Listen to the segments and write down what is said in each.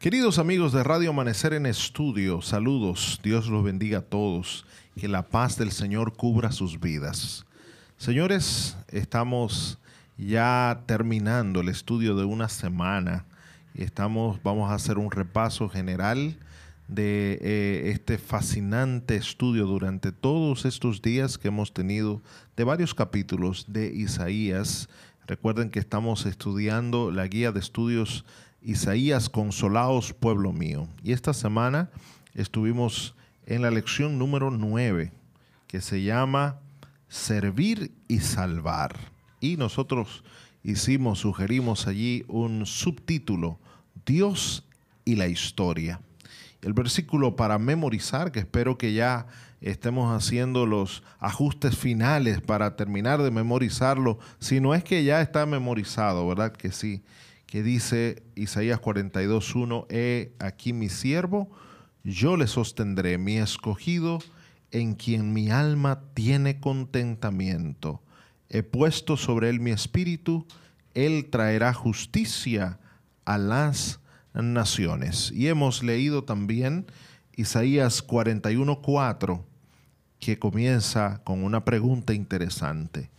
Queridos amigos de Radio Amanecer en Estudio, saludos, Dios los bendiga a todos, que la paz del Señor cubra sus vidas. Señores, estamos ya terminando el estudio de una semana y estamos, vamos a hacer un repaso general de eh, este fascinante estudio durante todos estos días que hemos tenido de varios capítulos de Isaías. Recuerden que estamos estudiando la guía de estudios Isaías, consolaos, pueblo mío. Y esta semana estuvimos en la lección número 9, que se llama Servir y Salvar. Y nosotros hicimos, sugerimos allí un subtítulo, Dios y la historia. El versículo para memorizar, que espero que ya estemos haciendo los ajustes finales para terminar de memorizarlo, si no es que ya está memorizado, ¿verdad? Que sí que dice Isaías 42.1, He aquí mi siervo, yo le sostendré, mi escogido, en quien mi alma tiene contentamiento. He puesto sobre él mi espíritu, él traerá justicia a las naciones. Y hemos leído también Isaías 41.4, que comienza con una pregunta interesante.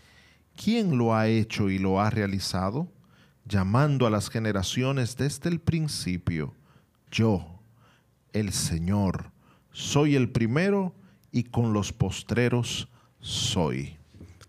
¿Quién lo ha hecho y lo ha realizado? Llamando a las generaciones desde el principio, yo, el Señor, soy el primero y con los postreros soy.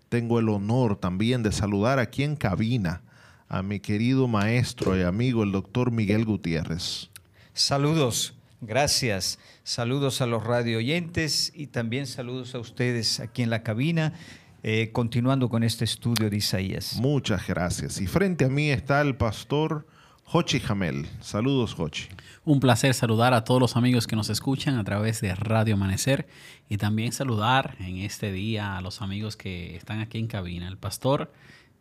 Tengo el honor también de saludar aquí en cabina a mi querido maestro y amigo, el doctor Miguel Gutiérrez. Saludos, gracias. Saludos a los radio oyentes y también saludos a ustedes aquí en la cabina eh, continuando con este estudio de Isaías. Muchas gracias. Y frente a mí está el pastor Jochi Jamel. Saludos, Jochi. Un placer saludar a todos los amigos que nos escuchan a través de Radio Amanecer y también saludar en este día a los amigos que están aquí en cabina, el pastor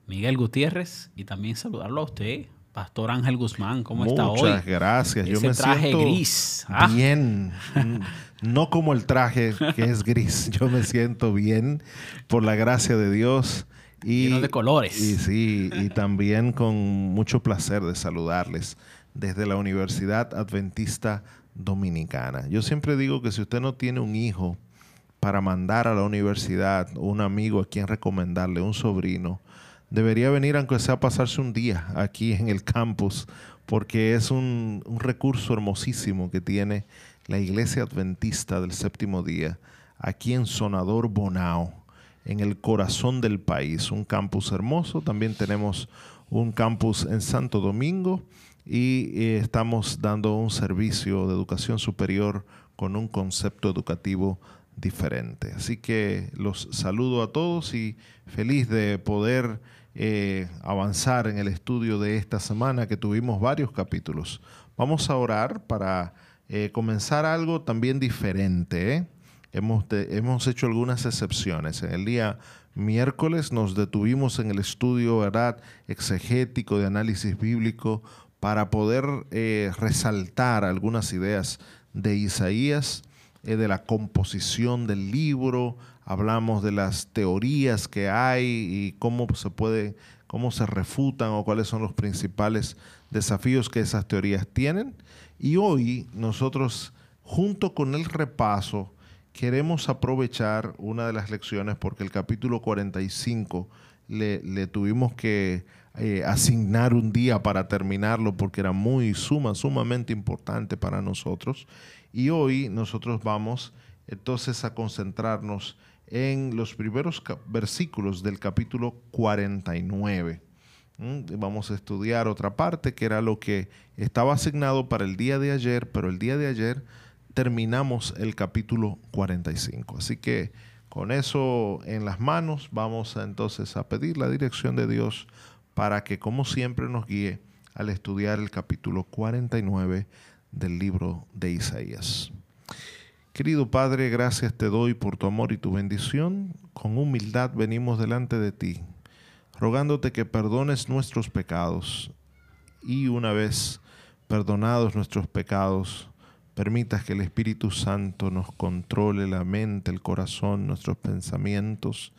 Miguel Gutiérrez y también saludarlo a usted, Pastor Ángel Guzmán, ¿cómo está hoy? Muchas gracias. Yo me traje siento gris. Ah. No como el traje que es gris. Yo me siento bien por la gracia de Dios. Y, Lleno de colores. Y sí, y también con mucho placer de saludarles desde la Universidad Adventista Dominicana. Yo siempre digo que si usted no tiene un hijo para mandar a la universidad, un amigo a quien recomendarle, un sobrino, debería venir aunque sea a pasarse un día aquí en el campus, porque es un, recurso hermosísimo que tiene la Iglesia Adventista del Séptimo Día, aquí en Sonador Bonao, en el corazón del país. Un campus hermoso, también tenemos un campus en Santo Domingo y eh, estamos dando un servicio de educación superior con un concepto educativo diferente. Así que los saludo a todos y feliz de poder eh, avanzar en el estudio de esta semana, que tuvimos varios capítulos. Vamos a orar para eh, comenzar algo también diferente. ¿eh? Hemos, hemos hecho algunas excepciones. En el día miércoles nos detuvimos en el estudio ¿verdad? exegético de análisis bíblico para poder resaltar algunas ideas de Isaías, de la composición del libro, hablamos de las teorías que hay y cómo se puede, cómo se refutan o cuáles son los principales desafíos que esas teorías tienen. Y hoy nosotros, junto con el repaso, queremos aprovechar una de las lecciones porque el capítulo 45 le, le tuvimos que eh, asignar un día para terminarlo porque era muy suma, sumamente importante para nosotros. Y hoy nosotros vamos entonces a concentrarnos en los primeros versículos del capítulo 49. Vamos a estudiar otra parte que era lo que estaba asignado para el día de ayer, pero el día de ayer terminamos el capítulo 45. Así que con eso en las manos vamos entonces a pedir la dirección de Dios para que como siempre nos guíe al estudiar el capítulo 49 del libro de Isaías. Querido Padre, gracias te doy por tu amor y tu bendición. Con humildad venimos delante de ti, rogándote que perdones nuestros pecados y una vez perdonados nuestros pecados, permitas que el Espíritu Santo nos controle la mente, el corazón, nuestros pensamientos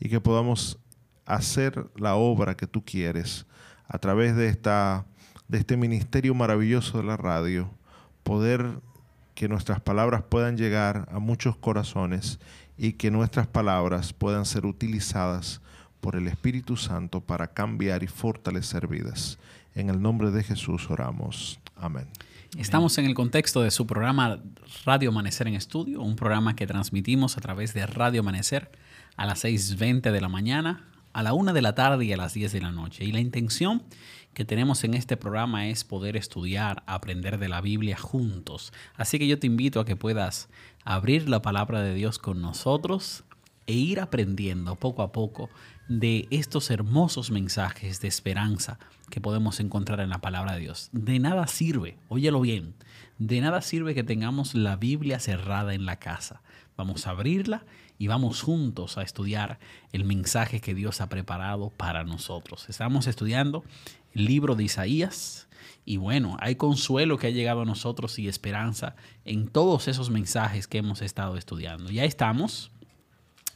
y que podamos hacer la obra que tú quieres. A través de, esta, de este ministerio maravilloso de la radio poder que nuestras palabras puedan llegar a muchos corazones y que nuestras palabras puedan ser utilizadas por el Espíritu Santo para cambiar y fortalecer vidas. En el nombre de Jesús oramos. Amén. Estamos en el contexto de su programa Radio Amanecer en Estudio, un programa que transmitimos a través de Radio Amanecer a las 6.20 de la mañana, a la 1 de la tarde y a las 10 de la noche. Y la intención que tenemos en este programa es poder estudiar, aprender de la Biblia juntos. Así que yo te invito a que puedas abrir la palabra de Dios con nosotros e ir aprendiendo poco a poco de estos hermosos mensajes de esperanza que podemos encontrar en la palabra de Dios. De nada sirve, óyelo bien, de nada sirve que tengamos la Biblia cerrada en la casa. Vamos a abrirla y vamos juntos a estudiar el mensaje que Dios ha preparado para nosotros. Estamos estudiando el libro de Isaías y bueno, hay consuelo que ha llegado a nosotros y esperanza en todos esos mensajes que hemos estado estudiando. Ya estamos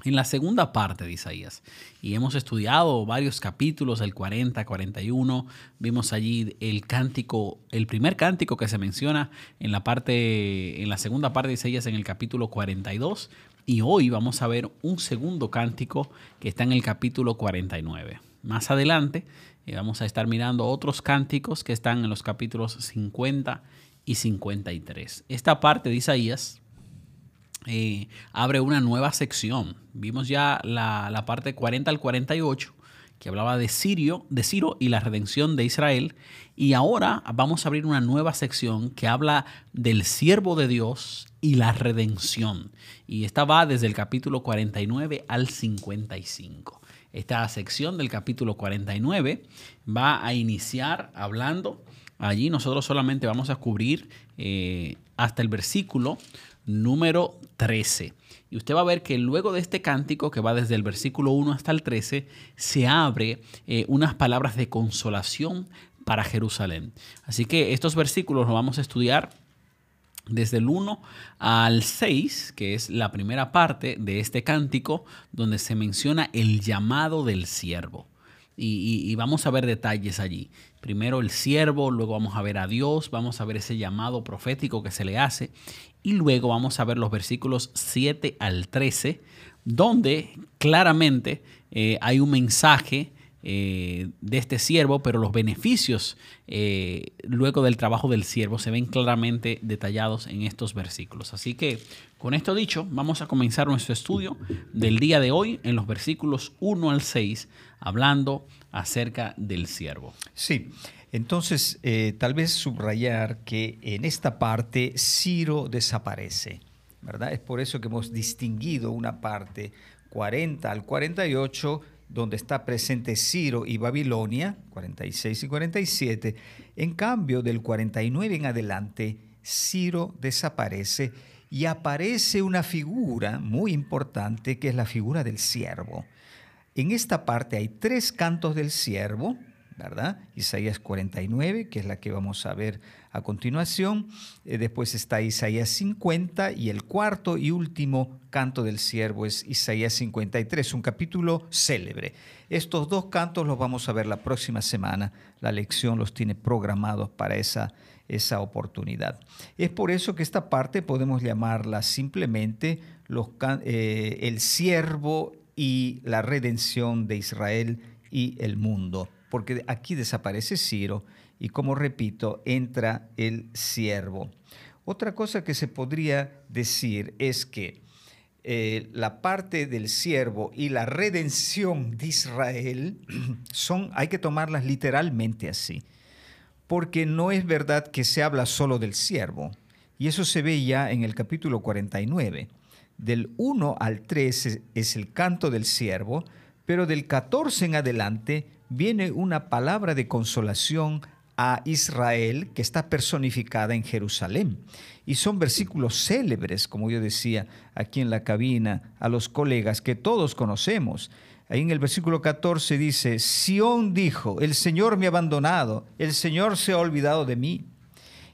en la segunda parte de Isaías y hemos estudiado varios capítulos, el 40, 41, vimos allí el cántico, el primer cántico que se menciona en la parte en la segunda parte de Isaías en el capítulo 42 y hoy vamos a ver un segundo cántico que está en el capítulo 49. Más adelante eh, vamos a estar mirando otros cánticos que están en los capítulos 50 y 53. Esta parte de Isaías eh, abre una nueva sección. Vimos ya la, parte 40 al 48 que hablaba de Sirio, de Ciro y la redención de Israel. Y ahora vamos a abrir una nueva sección que habla del siervo de Dios y la redención. Y esta va desde el capítulo 49 al 55. Esta sección del capítulo 49 va a iniciar hablando. Allí nosotros solamente vamos a cubrir eh, hasta el versículo número 13. Y usted va a ver que luego de este cántico, que va desde el versículo 1 hasta el 13, se abre eh, unas palabras de consolación para Jerusalén. Así que estos versículos los vamos a estudiar desde el 1 al 6, que es la primera parte de este cántico, donde se menciona el llamado del siervo. Y, vamos a ver detalles allí. Primero el siervo, luego vamos a ver a Dios, vamos a ver ese llamado profético que se le hace y luego vamos a ver los versículos 7 al 13, donde claramente eh, hay un mensaje eh, de este siervo, pero los beneficios eh, luego del trabajo del siervo se ven claramente detallados en estos versículos. Así que con esto dicho, vamos a comenzar nuestro estudio del día de hoy en los versículos 1 al 6, hablando acerca del siervo. Sí. Entonces, eh, tal vez subrayar que en esta parte Ciro desaparece, ¿verdad? Es por eso que hemos distinguido una parte 40 al 48, donde está presente Ciro y Babilonia, 46 y 47. En cambio, del 49 en adelante, Ciro desaparece y aparece una figura muy importante que es la figura del siervo. En esta parte hay tres cantos del siervo, ¿verdad? Isaías 49, que es la que vamos a ver a continuación. Eh, después está Isaías 50 y el cuarto y último canto del siervo es Isaías 53, un capítulo célebre. Estos dos cantos los vamos a ver la próxima semana. La lección los tiene programados para esa, esa oportunidad. Es por eso que esta parte podemos llamarla simplemente eh, el siervo y la redención de Israel y el mundo porque aquí desaparece Ciro y como repito, entra el siervo. Otra cosa que se podría decir es que eh, la parte del siervo y la redención de Israel son, hay que tomarlas literalmente así, porque no es verdad que se habla solo del siervo, y eso se ve ya en el capítulo 49. Del 1 al 3 es el canto del siervo, pero del 14 en adelante viene una palabra de consolación a Israel que está personificada en Jerusalén. Y son versículos célebres, como yo decía aquí en la cabina, a los colegas que todos conocemos. Ahí en el versículo 14 dice, Sión dijo, el Señor me ha abandonado, el Señor se ha olvidado de mí.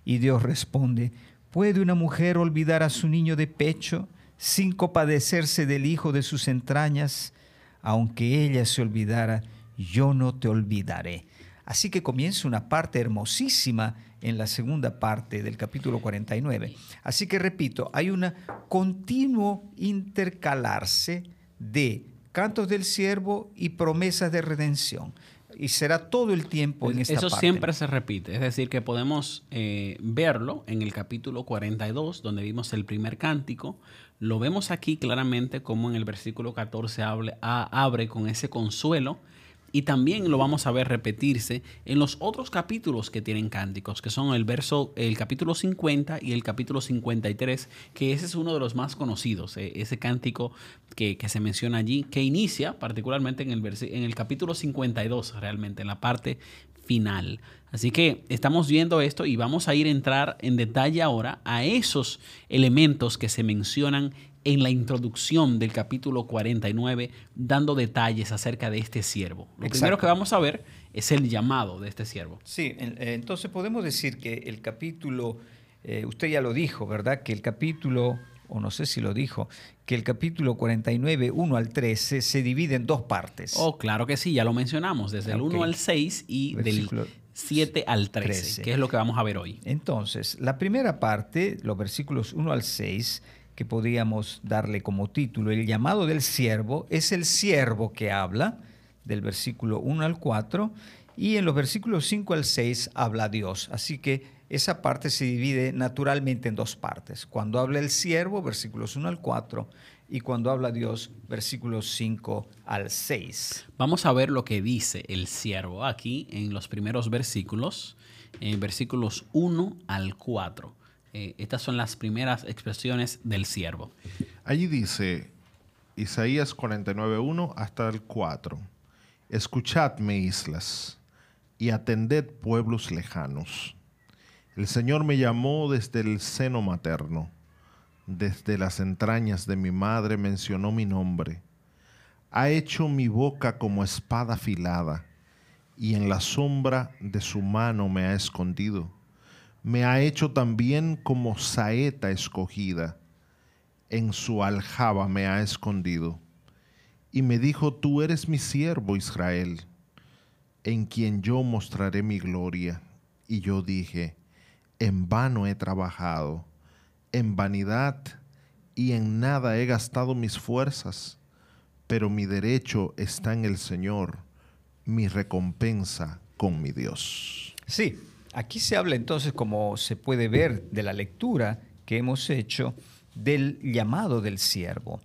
Y Dios responde, ¿puede una mujer olvidar a su niño de pecho sin compadecerse del hijo de sus entrañas? Aunque ella se olvidara, yo no te olvidaré. Así que comienza una parte hermosísima en la segunda parte del capítulo 49. Así que repito, hay un continuo intercalarse de cantos del siervo y promesas de redención. Y será todo el tiempo en esta Eso parte. siempre se repite. Es decir, que podemos eh, verlo en el capítulo 42, donde vimos el primer cántico. Lo vemos aquí claramente como en el versículo 14 hable- a- abre con ese consuelo. Y también lo vamos a ver repetirse en los otros capítulos que tienen cánticos, que son el verso, el capítulo 50 y el capítulo 53, que ese es uno de los más conocidos, eh, ese cántico que, se menciona allí, que inicia particularmente en el, en el capítulo 52, realmente, en la parte final. Así que estamos viendo esto y vamos a ir a entrar en detalle ahora a esos elementos que se mencionan en la introducción del capítulo 49, dando detalles acerca de este siervo. Lo Exacto. primero que vamos a ver es el llamado de este siervo. Sí, eh, entonces podemos decir que el capítulo, eh, usted ya lo dijo, ¿verdad? Que el capítulo, o no sé si lo dijo, que el capítulo 49, 1 al 13, se divide en dos partes. Oh, claro que sí, ya lo mencionamos, desde el Ok. 1 al 6 y Versículo del 7 al 13, 13. que es lo que vamos a ver hoy. Entonces, la primera parte, los versículos 1 al 6, que podríamos darle como título, el llamado del siervo, es el siervo que habla, del versículo 1 al 4, y en los versículos 5 al 6 habla Dios. Así que esa parte se divide naturalmente en dos partes. Cuando habla el siervo, versículos 1 al 4, y cuando habla Dios, versículos 5 al 6. Vamos a ver lo que dice el siervo aquí en los primeros versículos, en versículos 1 al 4. Eh, estas son las primeras expresiones del siervo. Allí dice Isaías 49.1 hasta el 4. Escuchadme, islas, y atended pueblos lejanos. El Señor me llamó desde el seno materno, desde las entrañas de mi madre mencionó mi nombre. Ha hecho mi boca como espada afilada, y en la sombra de su mano me ha escondido. Me ha hecho también como saeta escogida en su aljaba me ha escondido. Y me dijo, tú eres mi siervo Israel, en quien yo mostraré mi gloria. Y yo dije, en vano he trabajado, en vanidad y en nada he gastado mis fuerzas, pero mi derecho está en el Señor, mi recompensa con mi Dios. Sí, aquí se habla entonces, como se puede ver de la lectura que hemos hecho, del llamado del siervo.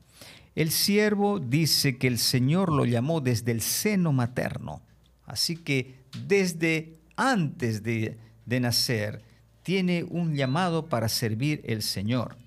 El siervo dice que el Señor lo llamó desde el seno materno. Así que desde antes de, nacer tiene un llamado para servir el Señor.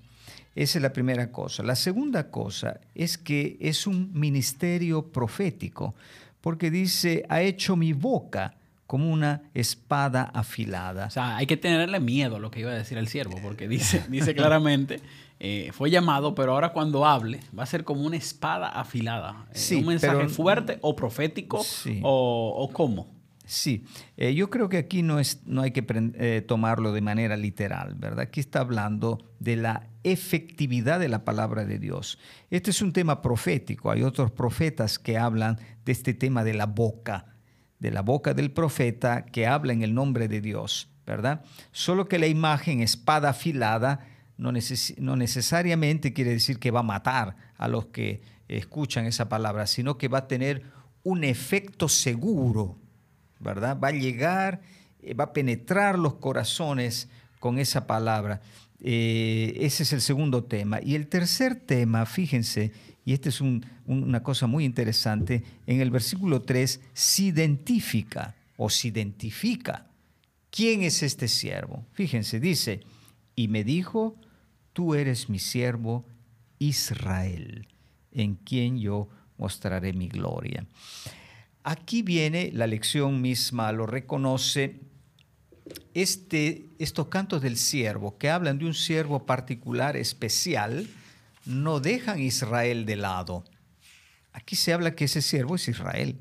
Esa es la primera cosa. La segunda cosa es que es un ministerio profético, porque dice, ha hecho mi boca como una espada afilada. O sea, hay que tenerle miedo a lo que iba a decir el siervo, porque dice, dice claramente, eh, fue llamado, pero ahora cuando hable va a ser como una espada afilada. Eh, Sí, un mensaje pero- fuerte o profético Sí. o, o cómo. Sí, eh, yo creo que aquí no, es, no hay que tomarlo de manera literal, ¿verdad? Aquí está hablando de la efectividad de la palabra de Dios. Este es un tema profético. Hay otros profetas que hablan de este tema de la boca, de la boca del profeta que habla en el nombre de Dios, ¿verdad? Solo que la imagen espada afilada no, neces- no necesariamente quiere decir que va a matar a los que escuchan esa palabra, sino que va a tener un efecto seguro, ¿verdad? Va a llegar, eh, va a penetrar los corazones con esa palabra. Eh, ese es el segundo tema. Y el tercer tema, fíjense, y esta es un- un- una cosa muy interesante, en el versículo 3 se identifica o se identifica quién es este siervo. Fíjense, dice, y me dijo, tú eres mi siervo Israel, en quien yo mostraré mi gloria. Aquí viene la lección misma, lo reconoce. Este, estos cantos del siervo, que hablan de un siervo particular, especial, no dejan Israel de lado. Aquí se habla que ese siervo es Israel.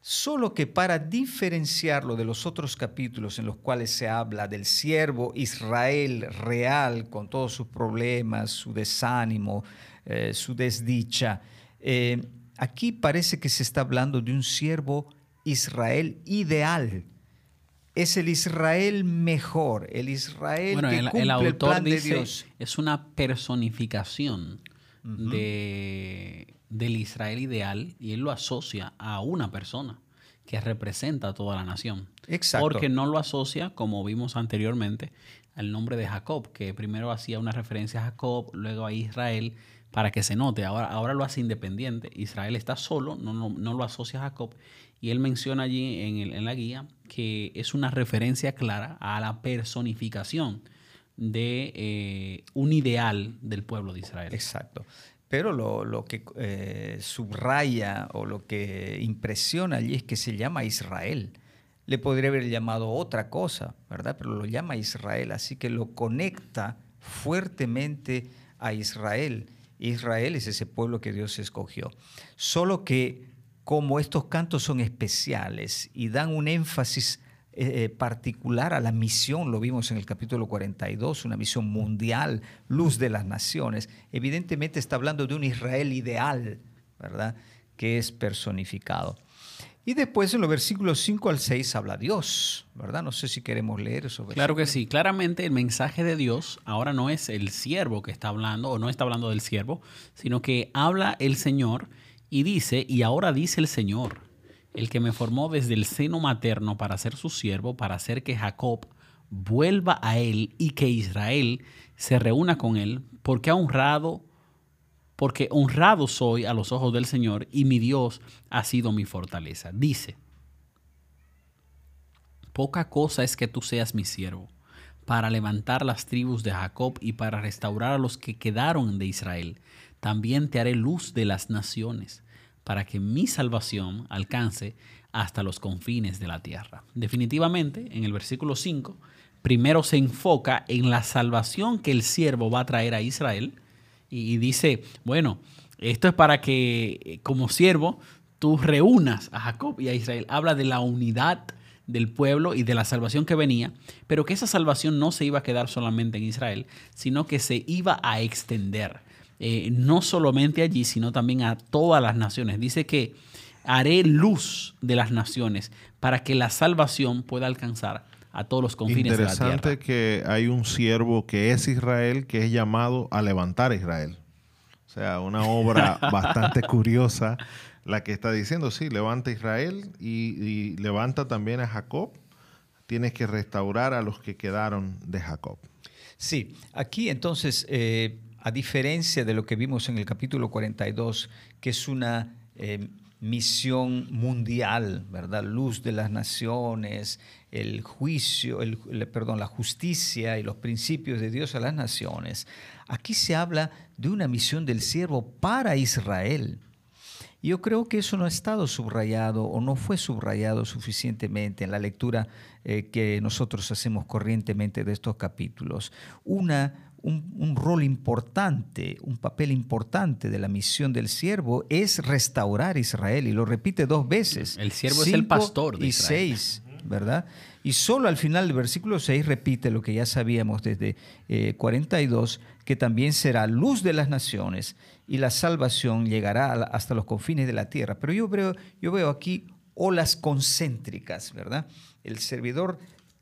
Solo que para diferenciarlo de los otros capítulos en los cuales se habla del siervo Israel real, con todos sus problemas, su desánimo, eh, su desdicha, eh, aquí parece que se está hablando de un siervo Israel ideal, es el Israel mejor, el Israel bueno, que el, cumple el el autor plan de dice Dios. es una personificación de, del Israel ideal y él lo asocia a una persona que representa a toda la nación. Exacto. Porque no lo asocia, como vimos anteriormente, al nombre de Jacob, que primero hacía una referencia a Jacob, luego a Israel, para que se note. Ahora, ahora lo hace independiente. Israel está solo, no, no, no lo asocia a Jacob. Y él menciona allí en, el- en la guía que es una referencia clara a la personificación de eh, un ideal del pueblo de Israel. Exacto. Pero lo, que eh, subraya o lo que impresiona allí es que se llama Israel. Le podría haber llamado otra cosa, ¿verdad? Pero lo llama Israel, así que lo conecta fuertemente a Israel. Israel es ese pueblo que Dios escogió. Solo que como estos cantos son especiales y dan un énfasis eh, eh, particular a la misión, lo vimos en el capítulo 42, una misión mundial, luz de las naciones. Evidentemente está hablando de un Israel ideal, ¿verdad? Que es personificado. Y después en los versículos 5 al 6 habla Dios, ¿verdad? No sé si queremos leer eso. Claro que sí. Claramente el mensaje de Dios ahora no es el siervo que está hablando, o no está hablando del siervo, sino que habla el Señor y dice, y ahora dice el Señor, el que me formó desde el seno materno para ser su siervo, para hacer que Jacob vuelva a él y que Israel se reúna con él, porque honrado, porque honrado soy a los ojos del Señor y mi Dios ha sido mi fortaleza. Dice, Poca cosa es que tú seas mi siervo, para levantar las tribus de Jacob y para restaurar a los que quedaron de Israel. También te haré luz de las naciones, para que mi salvación alcance hasta los confines de la tierra. Definitivamente, en el versículo 5, primero se enfoca en la salvación que el siervo va a traer a Israel y dice, bueno, esto es para que eh, como siervo tú reúnas a Jacob y a Israel. Habla de la unidad del pueblo y de la salvación que venía, pero que esa salvación no se iba a quedar solamente en Israel, sino que se iba a extender, eh, no solamente allí, sino también a todas las naciones. Dice que haré luz de las naciones para que la salvación pueda alcanzar a todos los confines de la tierra. Interesante que hay un siervo que es Israel que es llamado a levantar a Israel. O sea, una obra bastante curiosa la que está diciendo, sí, levanta a Israel y, y levanta también a Jacob. Tienes que restaurar a los que quedaron de Jacob. Sí, aquí entonces, eh, a diferencia de lo que vimos en el capítulo 42, que es una eh, misión mundial, ¿verdad? Luz de las naciones, el juicio, el, perdón, la justicia y los principios de Dios a las naciones. Aquí se habla de una misión del siervo para Israel. Yo creo que eso no ha estado subrayado o no fue subrayado suficientemente en la lectura eh, que nosotros hacemos corrientemente de estos capítulos. Una, un, un rol importante, un papel importante de la misión del siervo es restaurar Israel y lo repite dos veces. El siervo es el pastor de y Israel. seis, ¿verdad? Y solo al final del versículo 6 repite lo que ya sabíamos desde eh, 42, que también será luz de las naciones y la salvación llegará hasta los confines de la tierra. Pero yo veo, yo veo aquí olas concéntricas, ¿verdad? El servidor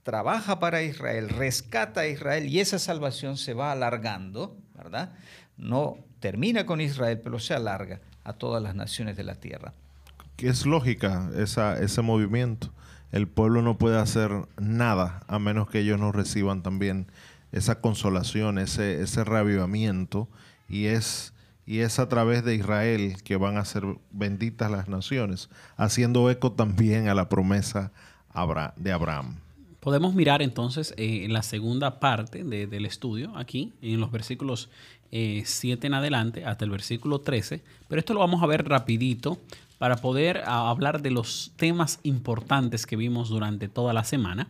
trabaja para Israel, rescata a Israel y esa salvación se va alargando, ¿verdad? No termina con Israel, pero se alarga a todas las naciones de la tierra. Es lógica esa, ese movimiento. El pueblo no puede hacer nada a menos que ellos no reciban también esa consolación, ese, ese reavivamiento. Y es, y es a través de Israel que van a ser benditas las naciones, haciendo eco también a la promesa de Abraham. Podemos mirar entonces eh, la segunda parte de- del estudio, aquí, en los versículos 7 en adelante, hasta el versículo 13, pero esto lo vamos a ver rapidito para poder hablar de los temas importantes que vimos durante toda la semana.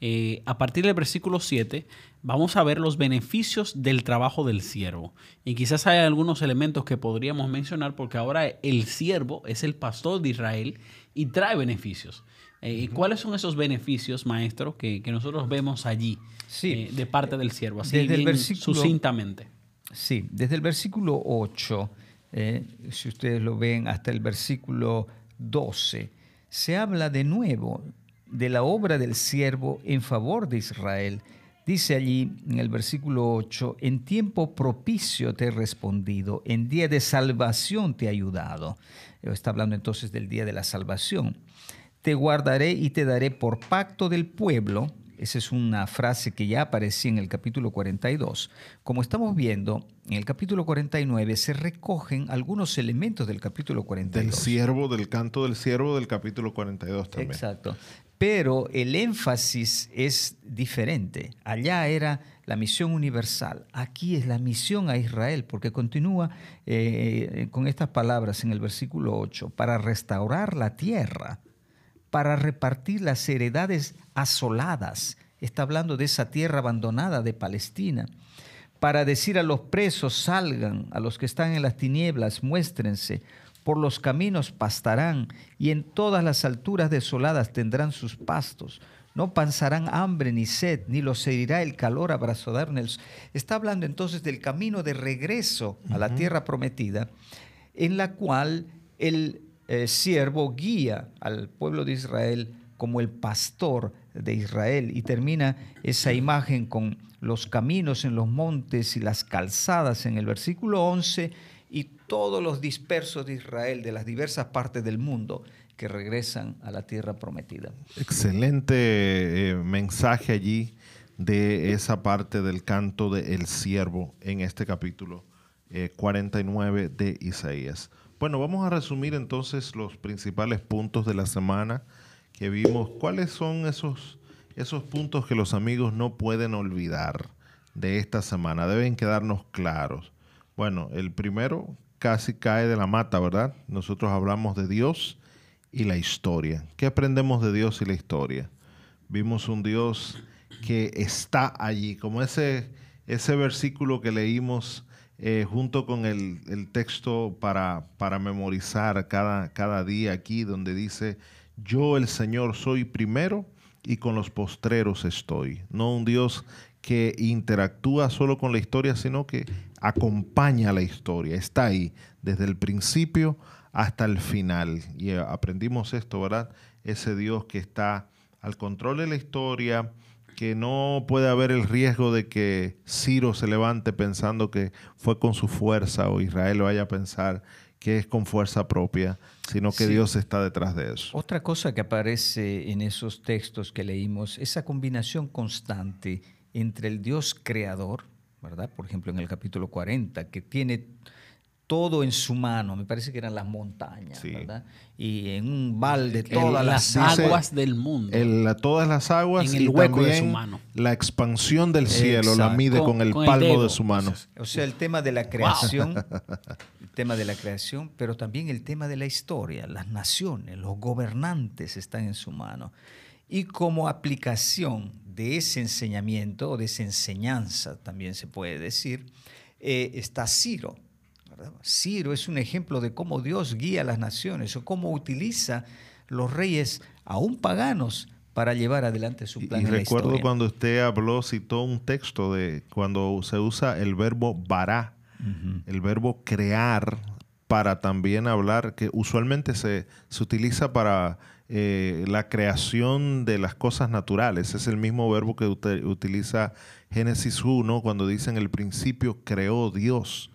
Eh, a partir del versículo 7 vamos a ver los beneficios del trabajo del siervo. Y quizás hay algunos elementos que podríamos mencionar porque ahora el siervo es el pastor de Israel y trae beneficios. Eh, ¿Cuáles son esos beneficios, maestro, que, que nosotros vemos allí Sí. eh, de parte del siervo? Así Desde el versículo- sucintamente. Sí, desde el versículo 8, eh, si ustedes lo ven, hasta el versículo 12, se habla de nuevo de la obra del siervo en favor de Israel. Dice allí en el versículo 8, en tiempo propicio te he respondido, en día de salvación te he ayudado. Está hablando entonces del día de la salvación. Te guardaré y te daré por pacto del pueblo. Esa es una frase que ya aparecía en el capítulo 42. Como estamos viendo, en el capítulo 49 se recogen algunos elementos del capítulo 42. Del siervo, del canto del siervo del capítulo 42 también. Exacto. Pero el énfasis es diferente. Allá era la misión universal. Aquí es la misión a Israel, porque continúa eh, con estas palabras en el versículo 8, para restaurar la tierra, para repartir las heredades asoladas. Está hablando de esa tierra abandonada de Palestina. Para decir a los presos, salgan, a los que están en las tinieblas, muéstrense por los caminos pastarán y en todas las alturas desoladas tendrán sus pastos. No pasarán hambre ni sed, ni los herirá el calor abrazodarnos. Está hablando entonces del camino de regreso a la tierra prometida, en la cual el eh, siervo guía al pueblo de Israel como el pastor de Israel. Y termina esa imagen con los caminos en los montes y las calzadas en el versículo 11 y todos los dispersos de Israel de las diversas partes del mundo que regresan a la tierra prometida. Excelente eh, mensaje allí de esa parte del canto del El siervo en este capítulo 49 eh, de Isaías. Bueno, vamos a resumir entonces los principales puntos de la semana que vimos. ¿Cuáles son esos, esos puntos que los amigos no pueden olvidar de esta semana? Deben quedarnos claros. Bueno, el primero casi cae de la mata, ¿verdad? Nosotros hablamos de Dios y la historia. ¿Qué aprendemos de Dios y la historia? Vimos un Dios que está allí, como ese, ese versículo que leímos eh, junto con el, texto para, para memorizar cada, cada día aquí, donde dice, yo el Señor soy primero y con los postreros estoy. No un Dios que interactúa solo con la historia, sino que acompaña la historia, está ahí desde el principio hasta el final. Y eh, aprendimos esto, ¿verdad? Ese Dios que está al control de la historia, que no puede haber el riesgo de que Ciro se levante pensando que fue con su fuerza o Israel vaya a pensar que es con fuerza propia, sino que Dios está detrás de eso. Otra cosa que aparece en esos textos que leímos, esa combinación constante entre el Dios creador, ¿verdad? Por ejemplo, en el capítulo 40, que tiene todo en su mano, me parece que eran las montañas, ¿verdad? Y en un balde todas las aguas del mundo. todas las aguas en el hueco de su mano. La expansión del cielo la mide con, el palmo de su mano. O sea, el tema de la creación, el tema de la creación, pero también el tema de la historia, las naciones, los gobernantes están en su mano. Y como aplicación de ese enseñamiento o de esa enseñanza, también se puede decir, eh, está Ciro. Ciro es un ejemplo de cómo Dios guía a las naciones o cómo utiliza los reyes, aún paganos, para llevar adelante su plan. Y, recuerdo cuando usted habló, citó un texto de cuando se usa el verbo vará, el verbo crear, para también hablar, que usualmente se, se utiliza para eh, la creación de las cosas naturales. Es el mismo verbo que utiliza Génesis 1 cuando dice en el principio creó Dios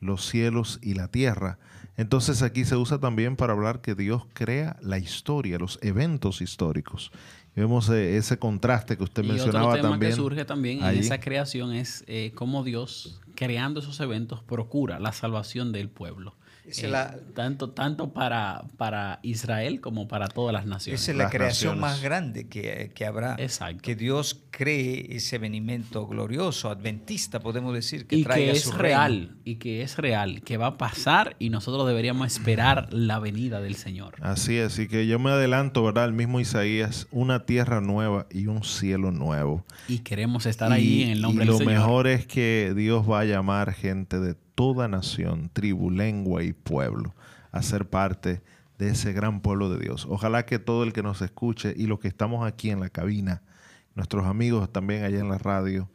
los cielos y la tierra. Entonces aquí se usa también para hablar que Dios crea la historia, los eventos históricos. Vemos eh, ese contraste que usted y mencionaba otro tema también. que surge también en esa creación es eh, cómo Dios, creando esos eventos, procura la salvación del pueblo. Eh, tanto tanto para, para Israel como para todas las naciones. Esa es la creación más grande que, habrá. Exacto. Que Dios cree ese venimiento glorioso, adventista, podemos decir, que y que es real, y que es real, que va a pasar y nosotros deberíamos esperar la venida del Señor. Así es, y que yo me adelanto, ¿verdad? El mismo Isaías, una tierra nueva y un cielo nuevo. Y queremos estar ahí en el nombre del Señor. Y lo mejor es que Dios va a llamar gente de toda nación, tribu, lengua y pueblo a ser parte de ese gran pueblo de Dios. Ojalá que todo el que nos escuche y los que estamos aquí en la cabina, nuestros amigos también allá en la radio,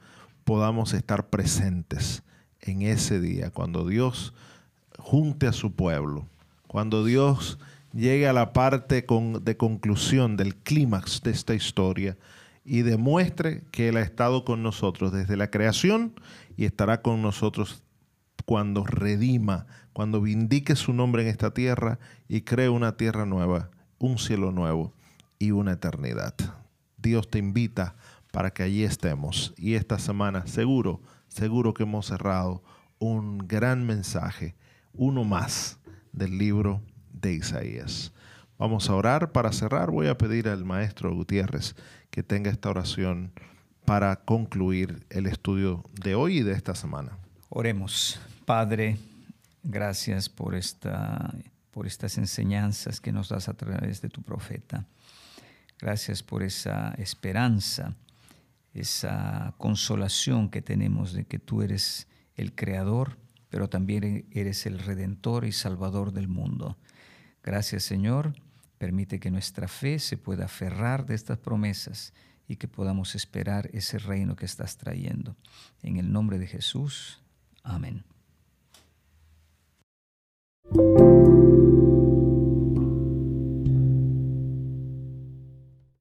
podamos estar presentes en ese día, cuando Dios junte a su pueblo, cuando Dios llegue a la parte de conclusión del clímax de esta historia y demuestre que Él ha estado con nosotros desde la creación y estará con nosotros cuando redima, cuando vindique su nombre en esta tierra y cree una tierra nueva, un cielo nuevo y una eternidad. Dios te invita para que allí estemos. Y esta semana seguro, seguro que hemos cerrado un gran mensaje, uno más del libro de Isaías. Vamos a orar. Para cerrar voy a pedir al maestro Gutiérrez que tenga esta oración para concluir el estudio de hoy y de esta semana. Oremos. Padre, gracias por, esta, por estas enseñanzas que nos das a través de tu profeta. Gracias por esa esperanza, esa consolación que tenemos de que tú eres el creador, pero también eres el redentor y salvador del mundo. Gracias Señor, permite que nuestra fe se pueda aferrar de estas promesas y que podamos esperar ese reino que estás trayendo. En el nombre de Jesús, amén. you